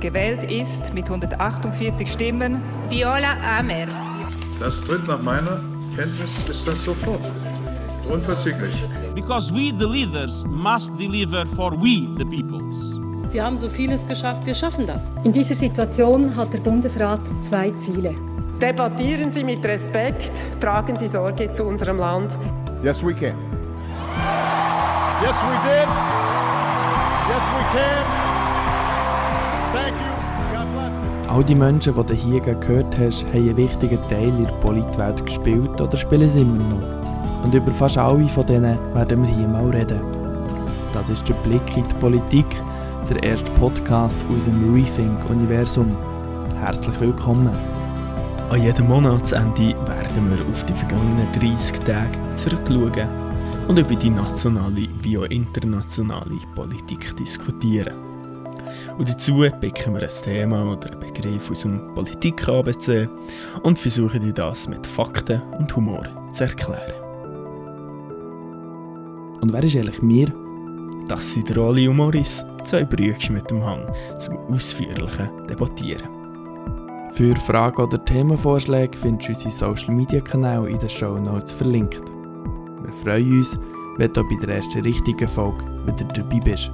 Gewählt ist mit 148 Stimmen Viola Amer. Das tritt nach meiner Kenntnis ist das sofort. Unverzüglich. Because we, the leaders, must deliver for we, the peoples. Wir haben so vieles geschafft, wir schaffen das. In dieser Situation hat der Bundesrat zwei Ziele. Debattieren Sie mit Respekt, tragen Sie Sorge zu unserem Land. Yes, we can. Yes, we did. Yes, we can. All die Menschen, die du hier gehört hast, haben einen wichtigen Teil in der Politwelt gespielt oder spielen es immer noch. Und über fast alle von denen werden wir hier mal reden. Das ist der Blick in die Politik, der erste Podcast aus dem Rethink-Universum. Herzlich willkommen. An jedem Monatsende werden wir auf die vergangenen 30 Tage zurückschauen und über die nationale wie auch internationale Politik diskutieren. Und dazu picken wir ein Thema oder einen Begriff aus dem Politik-ABC und versuchen dir das mit Fakten und Humor zu erklären. Und wer ist eigentlich mir? Das sind der Oli und Morris, zwei Brüder mit dem Hang zum ausführlichen Debattieren. Für Fragen oder Themenvorschläge findest du unsere Social Media Kanäle in den Show Notes verlinkt. Wir freuen uns, wenn du bei der ersten richtigen Folge wieder dabei bist.